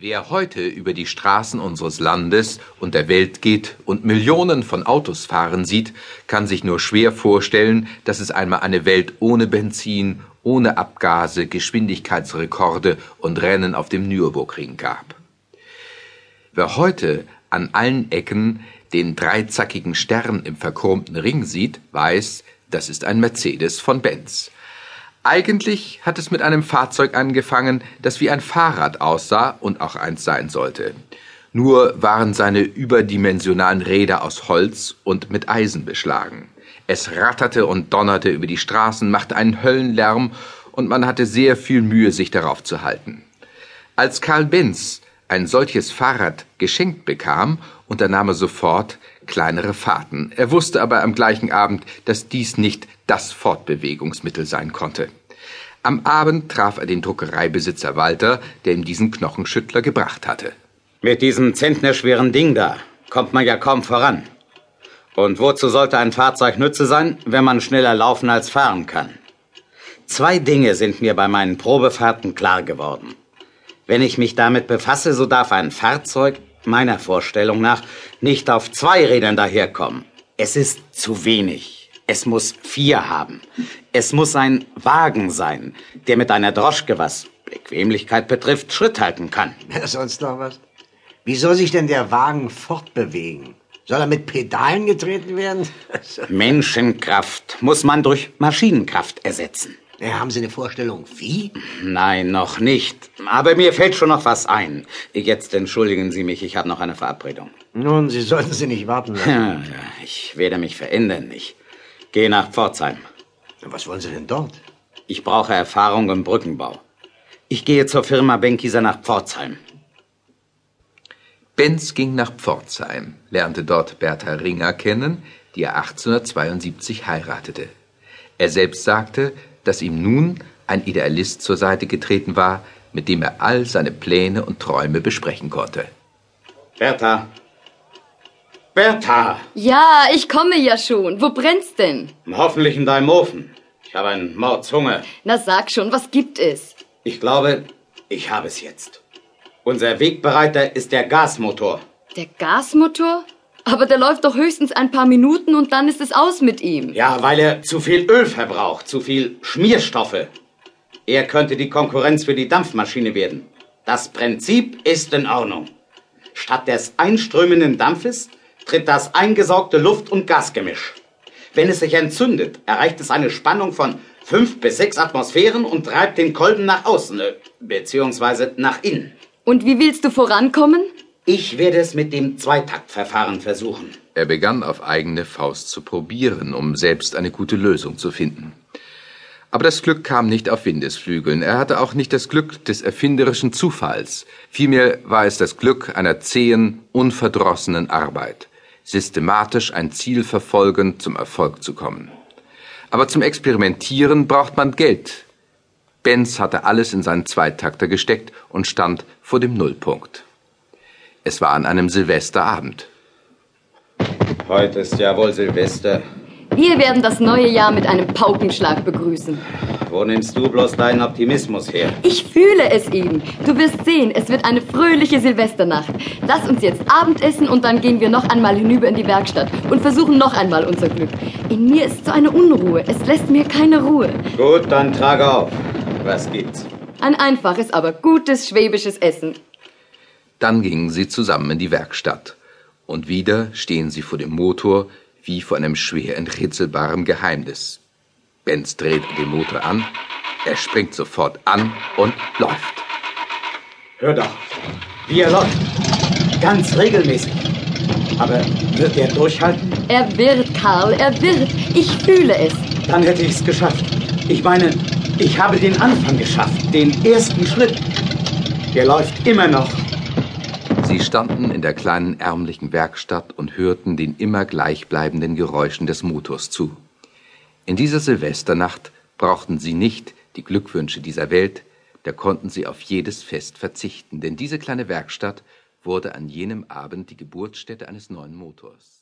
Wer heute über die Straßen unseres Landes und der Welt geht und Millionen von Autos fahren sieht, kann sich nur schwer vorstellen, dass es einmal eine Welt ohne Benzin, ohne Abgase, Geschwindigkeitsrekorde und Rennen auf dem Nürburgring gab. Wer heute an allen Ecken den dreizackigen Stern im verchromten Ring sieht, weiß, das ist ein Mercedes von Benz. Eigentlich hat es mit einem Fahrzeug angefangen, das wie ein Fahrrad aussah und auch eins sein sollte. Nur waren seine überdimensionalen Räder aus Holz und mit Eisen beschlagen. Es ratterte und donnerte über die Straßen, machte einen Höllenlärm und man hatte sehr viel Mühe, sich darauf zu halten. Als Karl Benz ein solches Fahrrad geschenkt bekam, unternahm er sofort kleinere Fahrten. Er wusste aber am gleichen Abend, dass dies nicht das Fortbewegungsmittel sein konnte. Am Abend traf er den Druckereibesitzer Walter, der ihm diesen Knochenschüttler gebracht hatte. Mit diesem zentnerschweren Ding da kommt man ja kaum voran. Und wozu sollte ein Fahrzeug Nütze sein, wenn man schneller laufen als fahren kann? Zwei Dinge sind mir bei meinen Probefahrten klar geworden. Wenn ich mich damit befasse, so darf ein Fahrzeug meiner Vorstellung nach nicht auf zwei Rädern daherkommen. Es ist zu wenig. Es muss vier haben. Es muss ein Wagen sein, der mit einer Droschke, was Bequemlichkeit betrifft, Schritt halten kann. Ja, sonst noch was? Wie soll sich denn der Wagen fortbewegen? Soll er mit Pedalen getreten werden? Menschenkraft muss man durch Maschinenkraft ersetzen. Ja, haben Sie eine Vorstellung, wie? Nein, noch nicht. Aber mir fällt schon noch was ein. Jetzt entschuldigen Sie mich, ich habe noch eine Verabredung. Nun, Sie sollten Sie nicht warten lassen. Ja, ja, ich werde mich verändern. Ich Gehe nach Pforzheim. Was wollen Sie denn dort? Ich brauche Erfahrung im Brückenbau. Ich gehe zur Firma Benkieser nach Pforzheim. Benz ging nach Pforzheim, lernte dort Bertha Ringer kennen, die er 1872 heiratete. Er selbst sagte, dass ihm nun ein Idealist zur Seite getreten war, mit dem er all seine Pläne und Träume besprechen konnte. Bertha, Bertha! Ja, ich komme ja schon. Wo brennt's denn? Hoffentlich in deinem Ofen. Ich habe einen Mordshunger. Na sag schon, was gibt es? Ich glaube, ich habe es jetzt. Unser Wegbereiter ist der Gasmotor. Der Gasmotor? Aber der läuft doch höchstens ein paar Minuten und dann ist es aus mit ihm. Ja, weil er zu viel Öl verbraucht, zu viel Schmierstoffe. Er könnte die Konkurrenz für die Dampfmaschine werden. Das Prinzip ist in Ordnung. Statt des einströmenden Dampfes tritt das eingesaugte Luft- und Gasgemisch. Wenn es sich entzündet, erreicht es eine Spannung von fünf bis sechs Atmosphären und treibt den Kolben nach außen, äh, beziehungsweise nach innen. Und wie willst du vorankommen? Ich werde es mit dem Zweitaktverfahren versuchen. Er begann auf eigene Faust zu probieren, um selbst eine gute Lösung zu finden. Aber das Glück kam nicht auf Windesflügeln. Er hatte auch nicht das Glück des erfinderischen Zufalls. Vielmehr war es das Glück einer zähen, unverdrossenen Arbeit systematisch ein Ziel verfolgen, zum Erfolg zu kommen. Aber zum Experimentieren braucht man Geld. Benz hatte alles in seinen Zweitakter gesteckt und stand vor dem Nullpunkt. Es war an einem Silvesterabend. Heute ist ja wohl Silvester. Wir werden das neue Jahr mit einem Paukenschlag begrüßen. Wo nimmst du bloß deinen Optimismus her? Ich fühle es eben. Du wirst sehen, es wird eine fröhliche Silvesternacht. Lass uns jetzt Abendessen und dann gehen wir noch einmal hinüber in die Werkstatt und versuchen noch einmal unser Glück. In mir ist so eine Unruhe. Es lässt mir keine Ruhe. Gut, dann trage auf. Was gibt's? Ein einfaches, aber gutes schwäbisches Essen. Dann gingen sie zusammen in die Werkstatt. Und wieder stehen sie vor dem Motor, wie vor einem schwer enträtselbaren Geheimnis. Benz dreht den Motor an, er springt sofort an und läuft. Hör doch, wie er läuft. Ganz regelmäßig. Aber wird er durchhalten? Er wird, Karl, er wird. Ich fühle es. Dann hätte ich es geschafft. Ich meine, ich habe den Anfang geschafft, den ersten Schritt. Der läuft immer noch. Sie standen in der kleinen ärmlichen Werkstatt und hörten den immer gleichbleibenden Geräuschen des Motors zu. In dieser Silvesternacht brauchten sie nicht die Glückwünsche dieser Welt, da konnten sie auf jedes Fest verzichten, denn diese kleine Werkstatt wurde an jenem Abend die Geburtsstätte eines neuen Motors.